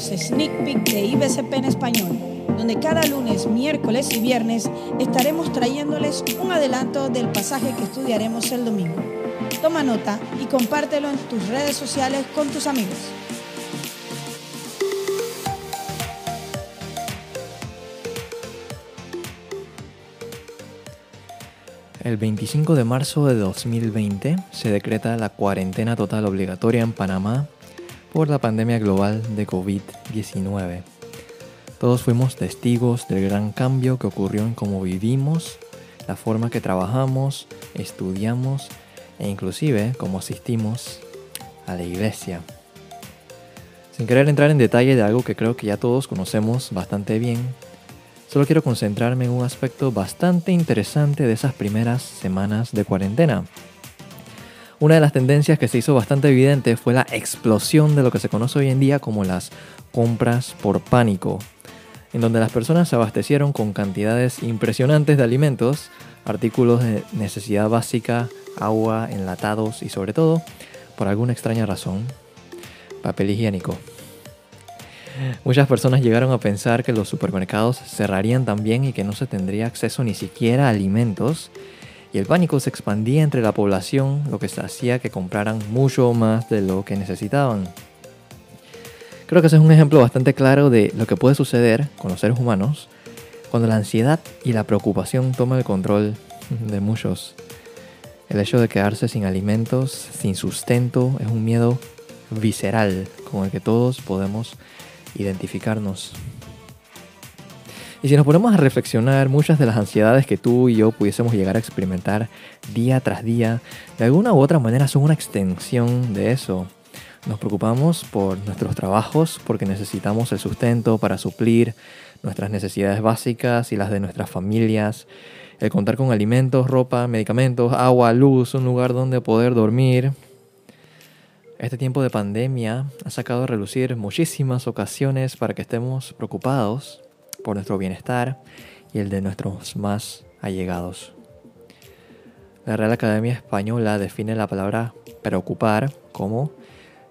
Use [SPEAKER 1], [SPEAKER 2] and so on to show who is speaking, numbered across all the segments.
[SPEAKER 1] los Sneak Peek de IBCP en español, donde cada lunes, miércoles y viernes estaremos trayéndoles un adelanto del pasaje que estudiaremos el domingo. Toma nota y compártelo en tus redes sociales con tus amigos.
[SPEAKER 2] El 25 de marzo de 2020 se decreta la cuarentena total obligatoria en Panamá por la pandemia global de COVID-19. Todos fuimos testigos del gran cambio que ocurrió en cómo vivimos, la forma que trabajamos, estudiamos e inclusive cómo asistimos a la iglesia. Sin querer entrar en detalle de algo que creo que ya todos conocemos bastante bien, Solo quiero concentrarme en un aspecto bastante interesante de esas primeras semanas de cuarentena. Una de las tendencias que se hizo bastante evidente fue la explosión de lo que se conoce hoy en día como las compras por pánico, en donde las personas se abastecieron con cantidades impresionantes de alimentos, artículos de necesidad básica, agua, enlatados y sobre todo, por alguna extraña razón, papel higiénico. Muchas personas llegaron a pensar que los supermercados cerrarían también y que no se tendría acceso ni siquiera a alimentos. Y el pánico se expandía entre la población, lo que hacía que compraran mucho más de lo que necesitaban. Creo que ese es un ejemplo bastante claro de lo que puede suceder con los seres humanos cuando la ansiedad y la preocupación toman el control de muchos. El hecho de quedarse sin alimentos, sin sustento, es un miedo visceral con el que todos podemos identificarnos. Y si nos ponemos a reflexionar, muchas de las ansiedades que tú y yo pudiésemos llegar a experimentar día tras día, de alguna u otra manera son una extensión de eso. Nos preocupamos por nuestros trabajos porque necesitamos el sustento para suplir nuestras necesidades básicas y las de nuestras familias, el contar con alimentos, ropa, medicamentos, agua, luz, un lugar donde poder dormir, este tiempo de pandemia ha sacado a relucir muchísimas ocasiones para que estemos preocupados por nuestro bienestar y el de nuestros más allegados. La Real Academia Española define la palabra preocupar como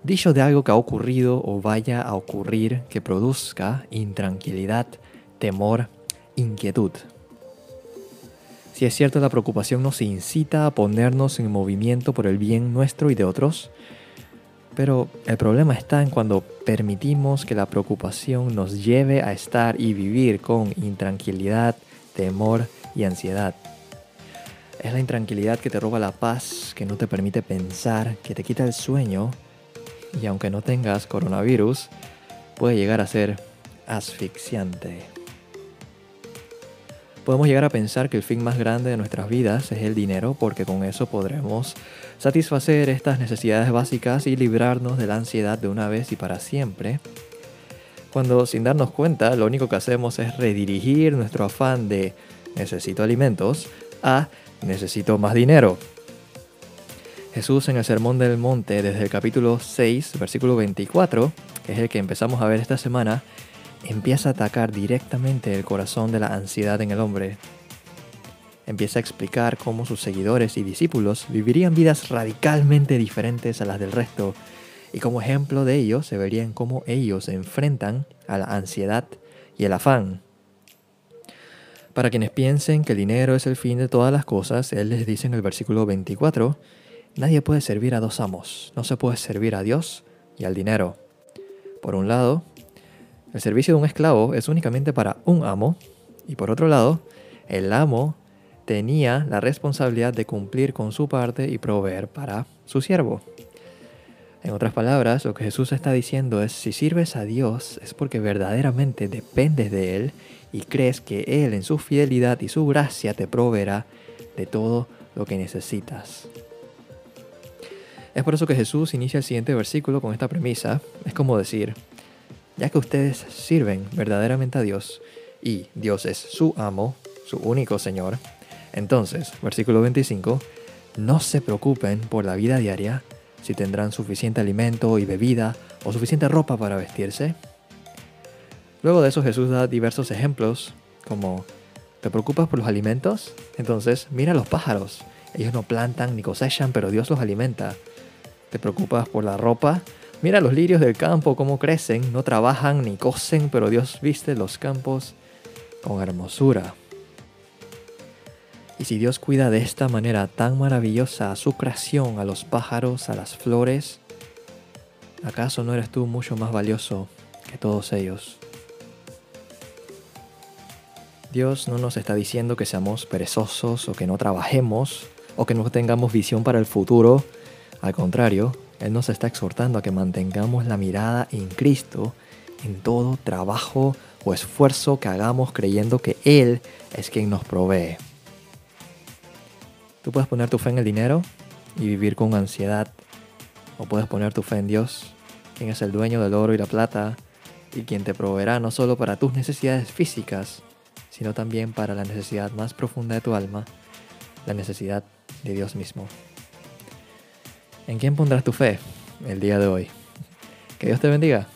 [SPEAKER 2] dicho de algo que ha ocurrido o vaya a ocurrir que produzca intranquilidad, temor, inquietud. Si es cierto la preocupación nos incita a ponernos en movimiento por el bien nuestro y de otros, pero el problema está en cuando permitimos que la preocupación nos lleve a estar y vivir con intranquilidad, temor y ansiedad. Es la intranquilidad que te roba la paz, que no te permite pensar, que te quita el sueño y aunque no tengas coronavirus, puede llegar a ser asfixiante. Podemos llegar a pensar que el fin más grande de nuestras vidas es el dinero porque con eso podremos satisfacer estas necesidades básicas y librarnos de la ansiedad de una vez y para siempre, cuando sin darnos cuenta lo único que hacemos es redirigir nuestro afán de necesito alimentos a necesito más dinero. Jesús en el Sermón del Monte desde el capítulo 6, versículo 24, que es el que empezamos a ver esta semana, empieza a atacar directamente el corazón de la ansiedad en el hombre empieza a explicar cómo sus seguidores y discípulos vivirían vidas radicalmente diferentes a las del resto, y como ejemplo de ello se verían cómo ellos se enfrentan a la ansiedad y el afán. Para quienes piensen que el dinero es el fin de todas las cosas, Él les dice en el versículo 24, nadie puede servir a dos amos, no se puede servir a Dios y al dinero. Por un lado, el servicio de un esclavo es únicamente para un amo, y por otro lado, el amo tenía la responsabilidad de cumplir con su parte y proveer para su siervo. En otras palabras, lo que Jesús está diciendo es, si sirves a Dios es porque verdaderamente dependes de Él y crees que Él en su fidelidad y su gracia te proveerá de todo lo que necesitas. Es por eso que Jesús inicia el siguiente versículo con esta premisa. Es como decir, ya que ustedes sirven verdaderamente a Dios y Dios es su amo, su único Señor, entonces, versículo 25, no se preocupen por la vida diaria, si tendrán suficiente alimento y bebida o suficiente ropa para vestirse. Luego de eso Jesús da diversos ejemplos, como, ¿te preocupas por los alimentos? Entonces, mira los pájaros. Ellos no plantan ni cosechan, pero Dios los alimenta. ¿Te preocupas por la ropa? Mira los lirios del campo, cómo crecen, no trabajan ni cosen, pero Dios viste los campos con hermosura. Y si Dios cuida de esta manera tan maravillosa a su creación, a los pájaros, a las flores, ¿acaso no eres tú mucho más valioso que todos ellos? Dios no nos está diciendo que seamos perezosos o que no trabajemos o que no tengamos visión para el futuro. Al contrario, Él nos está exhortando a que mantengamos la mirada en Cristo en todo trabajo o esfuerzo que hagamos creyendo que Él es quien nos provee. Tú puedes poner tu fe en el dinero y vivir con ansiedad. O puedes poner tu fe en Dios, quien es el dueño del oro y la plata y quien te proveerá no solo para tus necesidades físicas, sino también para la necesidad más profunda de tu alma, la necesidad de Dios mismo. ¿En quién pondrás tu fe el día de hoy? Que Dios te bendiga.